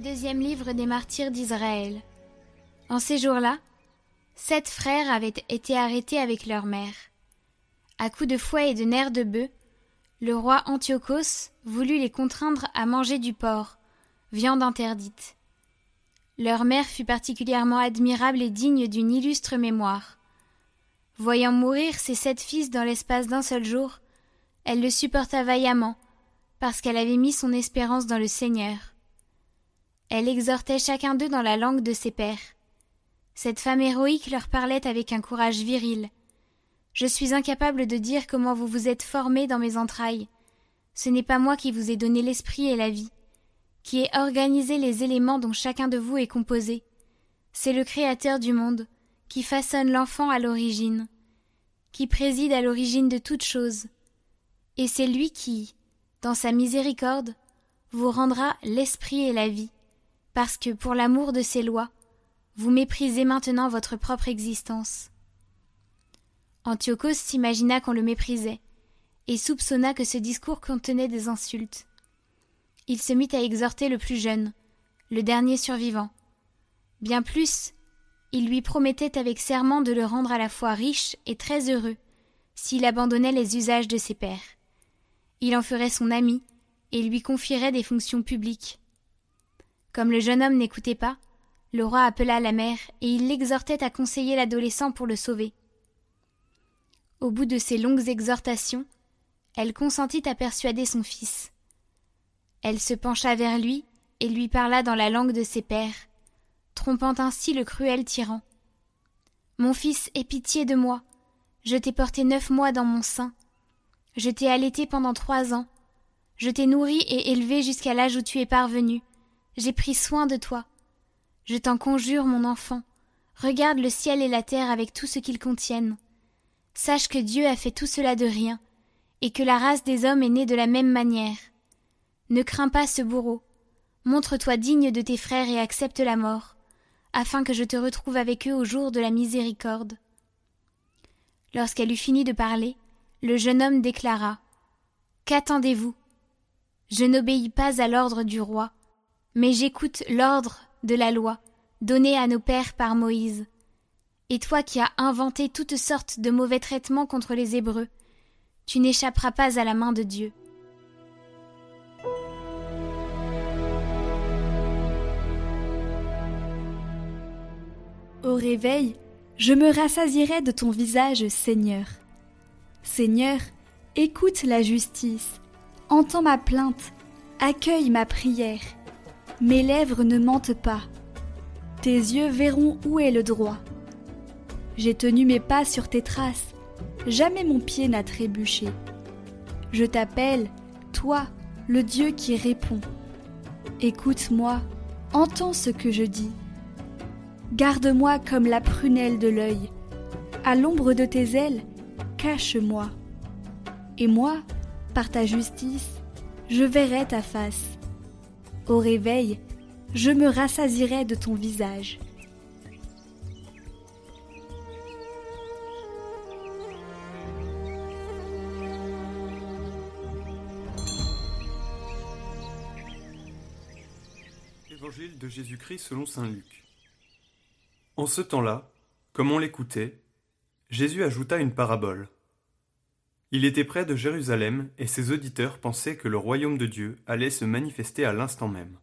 Deuxième livre des martyrs d'Israël. En ces jours-là, sept frères avaient été arrêtés avec leur mère. À coups de fouet et de nerfs de bœuf, le roi Antiochos voulut les contraindre à manger du porc, viande interdite. Leur mère fut particulièrement admirable et digne d'une illustre mémoire. Voyant mourir ses sept fils dans l'espace d'un seul jour, elle le supporta vaillamment, parce qu'elle avait mis son espérance dans le Seigneur. Elle exhortait chacun d'eux dans la langue de ses pères. Cette femme héroïque leur parlait avec un courage viril. Je suis incapable de dire comment vous vous êtes formés dans mes entrailles. Ce n'est pas moi qui vous ai donné l'esprit et la vie, qui ai organisé les éléments dont chacun de vous est composé. C'est le Créateur du monde, qui façonne l'enfant à l'origine, qui préside à l'origine de toutes choses. Et c'est lui qui, dans sa miséricorde, vous rendra l'esprit et la vie, parce que, pour l'amour de ses lois, vous méprisez maintenant votre propre existence. Antiochos s'imagina qu'on le méprisait, et soupçonna que ce discours contenait des insultes. Il se mit à exhorter le plus jeune, le dernier survivant. Bien plus, il lui promettait avec serment de le rendre à la fois riche et très heureux, s'il abandonnait les usages de ses pères. Il en ferait son ami, et lui confierait des fonctions publiques. Comme le jeune homme n'écoutait pas, le roi appela la mère, et il l'exhortait à conseiller l'adolescent pour le sauver. Au bout de ces longues exhortations, elle consentit à persuader son fils. Elle se pencha vers lui et lui parla dans la langue de ses pères, trompant ainsi le cruel tyran. Mon fils, aie pitié de moi. Je t'ai porté neuf mois dans mon sein. Je t'ai allaité pendant trois ans. Je t'ai nourri et élevé jusqu'à l'âge où tu es parvenu. J'ai pris soin de toi. Je t'en conjure, mon enfant, regarde le ciel et la terre avec tout ce qu'ils contiennent. Sache que Dieu a fait tout cela de rien, et que la race des hommes est née de la même manière. Ne crains pas ce bourreau. Montre-toi digne de tes frères et accepte la mort, afin que je te retrouve avec eux au jour de la miséricorde. Lorsqu'elle eut fini de parler, le jeune homme déclara. Qu'attendez-vous? Je n'obéis pas à l'ordre du roi, mais j'écoute l'ordre de la loi donnée à nos pères par Moïse. Et toi qui as inventé toutes sortes de mauvais traitements contre les Hébreux, tu n'échapperas pas à la main de Dieu. Au réveil, je me rassasierai de ton visage, Seigneur. Seigneur, écoute la justice, entends ma plainte, accueille ma prière. Mes lèvres ne mentent pas. Tes yeux verront où est le droit. J'ai tenu mes pas sur tes traces, jamais mon pied n'a trébuché. Je t'appelle, toi, le Dieu qui répond. Écoute-moi, entends ce que je dis. Garde-moi comme la prunelle de l'œil. À l'ombre de tes ailes, cache-moi. Et moi, par ta justice, je verrai ta face. Au réveil, je me rassasierai de ton visage. Évangile de Jésus-Christ selon Saint Luc. En ce temps-là, comme on l'écoutait, Jésus ajouta une parabole. Il était près de Jérusalem et ses auditeurs pensaient que le royaume de Dieu allait se manifester à l'instant même.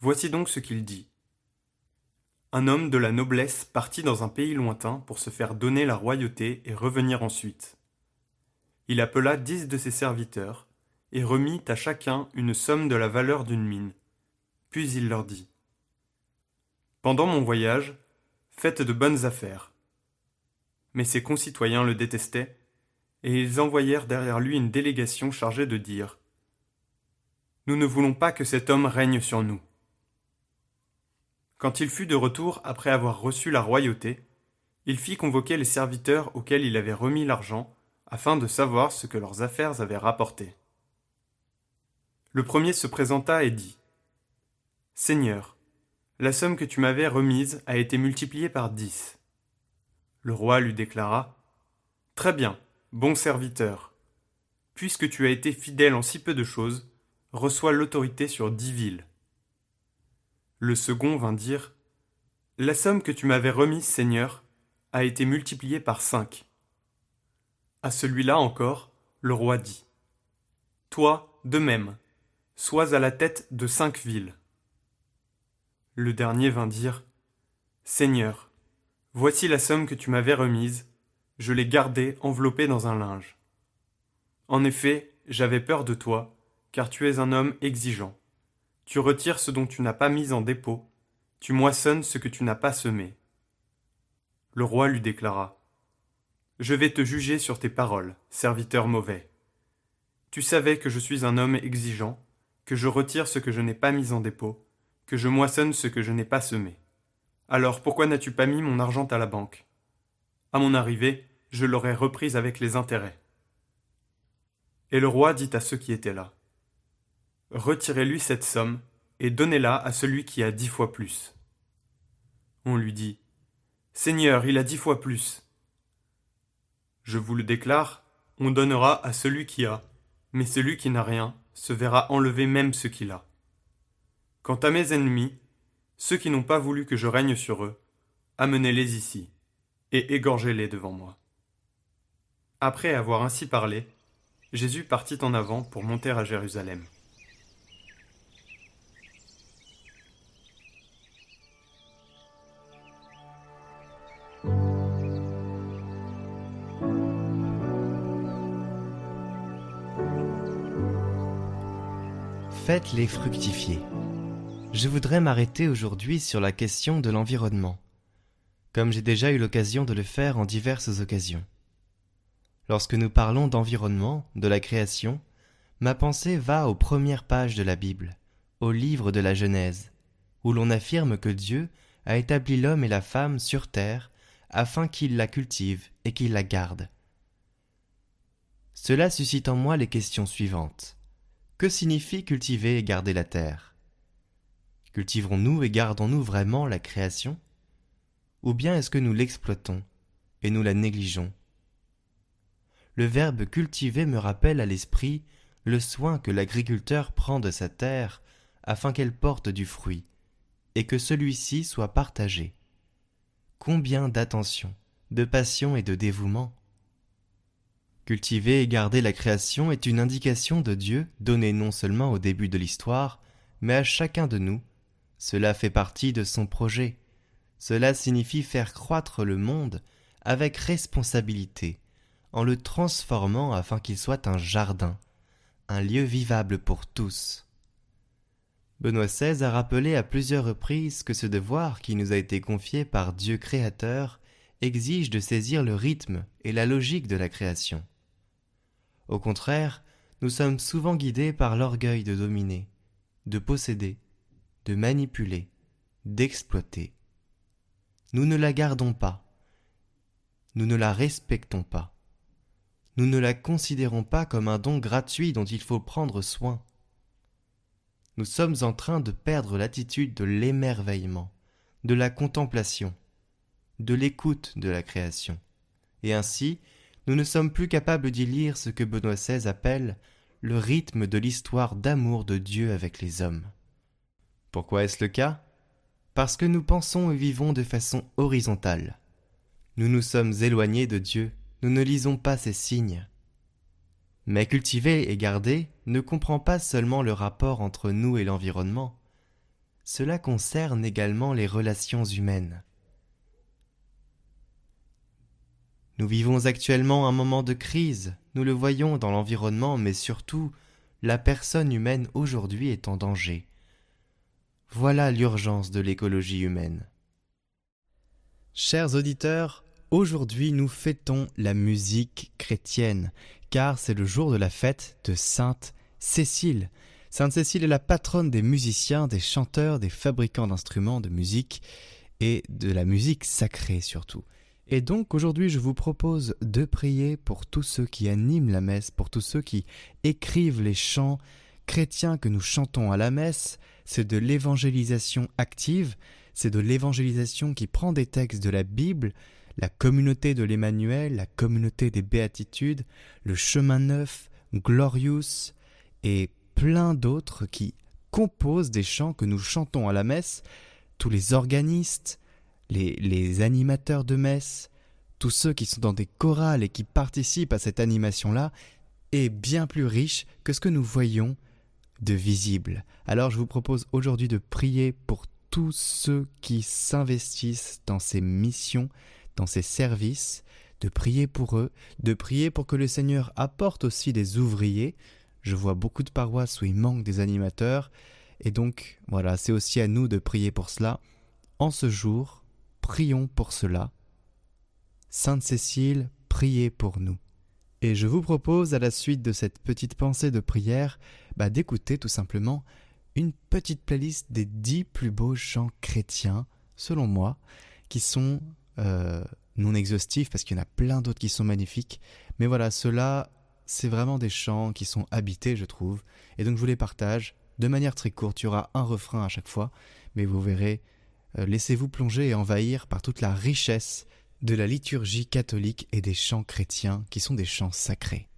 Voici donc ce qu'il dit. Un homme de la noblesse partit dans un pays lointain pour se faire donner la royauté et revenir ensuite. Il appela dix de ses serviteurs et remit à chacun une somme de la valeur d'une mine. Puis il leur dit Pendant mon voyage, faites de bonnes affaires. Mais ses concitoyens le détestaient et ils envoyèrent derrière lui une délégation chargée de dire Nous ne voulons pas que cet homme règne sur nous. Quand il fut de retour après avoir reçu la royauté, il fit convoquer les serviteurs auxquels il avait remis l'argent, afin de savoir ce que leurs affaires avaient rapporté. Le premier se présenta et dit Seigneur, la somme que tu m'avais remise a été multipliée par dix. Le roi lui déclara Très bien, Bon serviteur, puisque tu as été fidèle en si peu de choses, reçois l'autorité sur dix villes. Le second vint dire La somme que tu m'avais remise, Seigneur, a été multipliée par cinq. À celui-là encore, le roi dit Toi, de même, sois à la tête de cinq villes. Le dernier vint dire Seigneur, voici la somme que tu m'avais remise, je l'ai gardée enveloppée dans un linge. En effet, j'avais peur de toi, car tu es un homme exigeant. Tu retires ce dont tu n'as pas mis en dépôt, tu moissonnes ce que tu n'as pas semé. Le roi lui déclara Je vais te juger sur tes paroles, serviteur mauvais. Tu savais que je suis un homme exigeant, que je retire ce que je n'ai pas mis en dépôt, que je moissonne ce que je n'ai pas semé. Alors pourquoi n'as-tu pas mis mon argent à la banque? À mon arrivée, je l'aurais reprise avec les intérêts. Et le roi dit à ceux qui étaient là Retirez-lui cette somme et donnez-la à celui qui a dix fois plus. On lui dit Seigneur, il a dix fois plus. Je vous le déclare, on donnera à celui qui a, mais celui qui n'a rien se verra enlever même ce qu'il a. Quant à mes ennemis, ceux qui n'ont pas voulu que je règne sur eux, amenez-les ici, et égorgez-les devant moi. Après avoir ainsi parlé, Jésus partit en avant pour monter à Jérusalem. Faites-les fructifier. Je voudrais m'arrêter aujourd'hui sur la question de l'environnement, comme j'ai déjà eu l'occasion de le faire en diverses occasions. Lorsque nous parlons d'environnement, de la création, ma pensée va aux premières pages de la Bible, au livre de la Genèse, où l'on affirme que Dieu a établi l'homme et la femme sur terre afin qu'ils la cultivent et qu'ils la gardent. Cela suscite en moi les questions suivantes. Que signifie cultiver et garder la terre? Cultiverons-nous et gardons-nous vraiment la création? Ou bien est-ce que nous l'exploitons et nous la négligeons? Le verbe cultiver me rappelle à l'esprit le soin que l'agriculteur prend de sa terre afin qu'elle porte du fruit, et que celui-ci soit partagé. Combien d'attention, de passion et de dévouement Cultiver et garder la création est une indication de Dieu donnée non seulement au début de l'histoire, mais à chacun de nous. Cela fait partie de son projet. Cela signifie faire croître le monde avec responsabilité, en le transformant afin qu'il soit un jardin, un lieu vivable pour tous. Benoît XVI a rappelé à plusieurs reprises que ce devoir qui nous a été confié par Dieu créateur exige de saisir le rythme et la logique de la création. Au contraire, nous sommes souvent guidés par l'orgueil de dominer, de posséder, de manipuler, d'exploiter. Nous ne la gardons pas, nous ne la respectons pas, nous ne la considérons pas comme un don gratuit dont il faut prendre soin. Nous sommes en train de perdre l'attitude de l'émerveillement, de la contemplation, de l'écoute de la création, et ainsi nous ne sommes plus capables d'y lire ce que Benoît XVI appelle le rythme de l'histoire d'amour de Dieu avec les hommes. Pourquoi est-ce le cas? Parce que nous pensons et vivons de façon horizontale. Nous nous sommes éloignés de Dieu, nous ne lisons pas ses signes. Mais cultiver et garder ne comprend pas seulement le rapport entre nous et l'environnement, cela concerne également les relations humaines. Nous vivons actuellement un moment de crise, nous le voyons dans l'environnement, mais surtout, la personne humaine aujourd'hui est en danger. Voilà l'urgence de l'écologie humaine. Chers auditeurs, aujourd'hui nous fêtons la musique chrétienne, car c'est le jour de la fête de Sainte Cécile. Sainte Cécile est la patronne des musiciens, des chanteurs, des fabricants d'instruments de musique et de la musique sacrée surtout. Et donc aujourd'hui je vous propose de prier pour tous ceux qui animent la messe, pour tous ceux qui écrivent les chants chrétiens que nous chantons à la messe. C'est de l'évangélisation active, c'est de l'évangélisation qui prend des textes de la Bible, la communauté de l'Emmanuel, la communauté des béatitudes, le chemin neuf, Glorious et plein d'autres qui composent des chants que nous chantons à la messe, tous les organistes, les, les animateurs de messe, tous ceux qui sont dans des chorales et qui participent à cette animation-là, est bien plus riche que ce que nous voyons de visible. Alors je vous propose aujourd'hui de prier pour tous ceux qui s'investissent dans ces missions, dans ces services, de prier pour eux, de prier pour que le Seigneur apporte aussi des ouvriers. Je vois beaucoup de paroisses où il manque des animateurs, et donc voilà, c'est aussi à nous de prier pour cela. En ce jour, prions pour cela. Sainte Cécile, priez pour nous. Et je vous propose, à la suite de cette petite pensée de prière, bah, d'écouter tout simplement une petite playlist des dix plus beaux chants chrétiens, selon moi, qui sont euh, non exhaustifs parce qu'il y en a plein d'autres qui sont magnifiques. Mais voilà, ceux-là, c'est vraiment des chants qui sont habités, je trouve. Et donc je vous les partage de manière très courte. Il y aura un refrain à chaque fois, mais vous verrez, euh, laissez-vous plonger et envahir par toute la richesse de la liturgie catholique et des chants chrétiens qui sont des chants sacrés.